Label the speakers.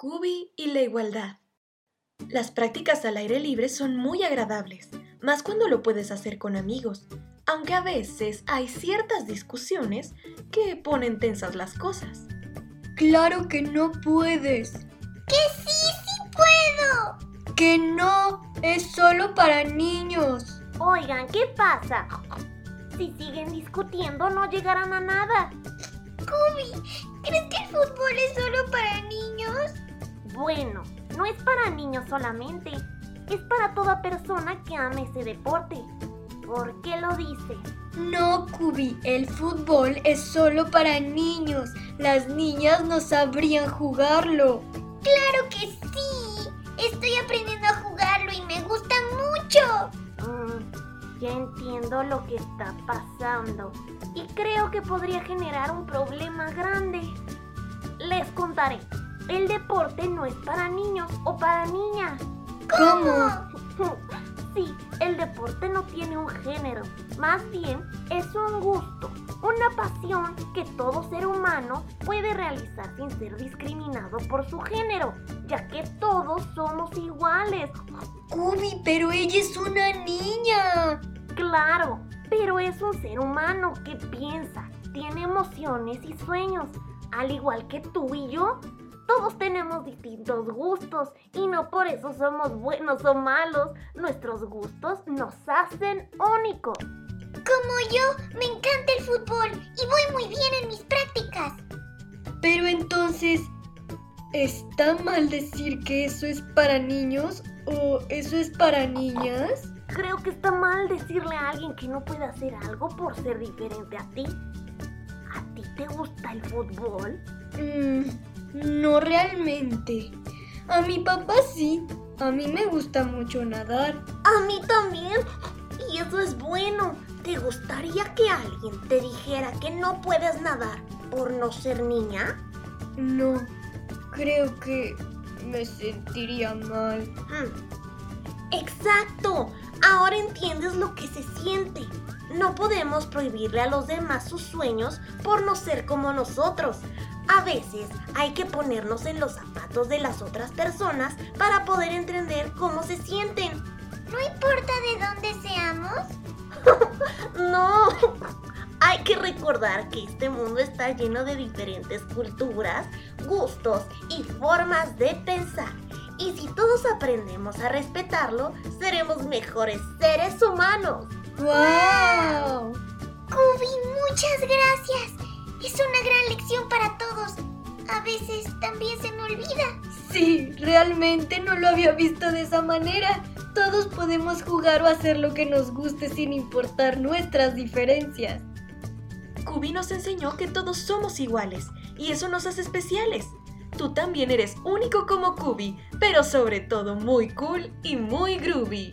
Speaker 1: Cubi y la igualdad. Las prácticas al aire libre son muy agradables, más cuando lo puedes hacer con amigos, aunque a veces hay ciertas discusiones que ponen tensas las cosas.
Speaker 2: Claro que no puedes.
Speaker 3: Que sí, sí puedo.
Speaker 2: Que no, es solo para niños.
Speaker 4: Oigan, ¿qué pasa? Si siguen discutiendo no llegarán a nada.
Speaker 3: Cubi, ¿crees que el fútbol es solo para niños?
Speaker 4: Bueno, no es para niños solamente, es para toda persona que ame ese deporte. ¿Por qué lo dice?
Speaker 2: No, Cubi, el fútbol es solo para niños. Las niñas no sabrían jugarlo.
Speaker 3: Claro que sí. Estoy aprendiendo a jugarlo y me gusta mucho.
Speaker 4: Mm, ya entiendo lo que está pasando y creo que podría generar un problema grande. Les contaré. El deporte no es para niños o para niñas.
Speaker 2: ¿Cómo?
Speaker 4: Sí, el deporte no tiene un género, más bien es un gusto, una pasión que todo ser humano puede realizar sin ser discriminado por su género, ya que todos somos iguales.
Speaker 2: Cubi, pero ella es una niña.
Speaker 4: Claro, pero es un ser humano que piensa, tiene emociones y sueños, al igual que tú y yo. Todos tenemos distintos gustos y no por eso somos buenos o malos. Nuestros gustos nos hacen únicos.
Speaker 3: Como yo, me encanta el fútbol y voy muy bien en mis prácticas.
Speaker 2: Pero entonces, ¿está mal decir que eso es para niños o eso es para niñas?
Speaker 4: Creo que está mal decirle a alguien que no puede hacer algo por ser diferente a ti. ¿A ti te gusta el fútbol?
Speaker 2: Mmm... No realmente. A mi papá sí. A mí me gusta mucho nadar.
Speaker 4: A mí también. Y eso es bueno. ¿Te gustaría que alguien te dijera que no puedes nadar por no ser niña?
Speaker 2: No. Creo que me sentiría mal.
Speaker 4: Mm. Exacto. Ahora entiendes lo que se siente. No podemos prohibirle a los demás sus sueños por no ser como nosotros. A veces hay que ponernos en los zapatos de las otras personas para poder entender cómo se sienten.
Speaker 3: ¿No importa de dónde seamos?
Speaker 4: no. Hay que recordar que este mundo está lleno de diferentes culturas, gustos y formas de pensar. Y si todos aprendemos a respetarlo, seremos mejores seres humanos.
Speaker 2: ¡Wow!
Speaker 3: Kubi, muchas gracias. Es una gran lección para todos. A veces también se me olvida.
Speaker 2: Sí, realmente no lo había visto de esa manera. Todos podemos jugar o hacer lo que nos guste sin importar nuestras diferencias.
Speaker 1: Kubi nos enseñó que todos somos iguales y eso nos hace especiales. Tú también eres único como Kubi, pero sobre todo muy cool y muy groovy.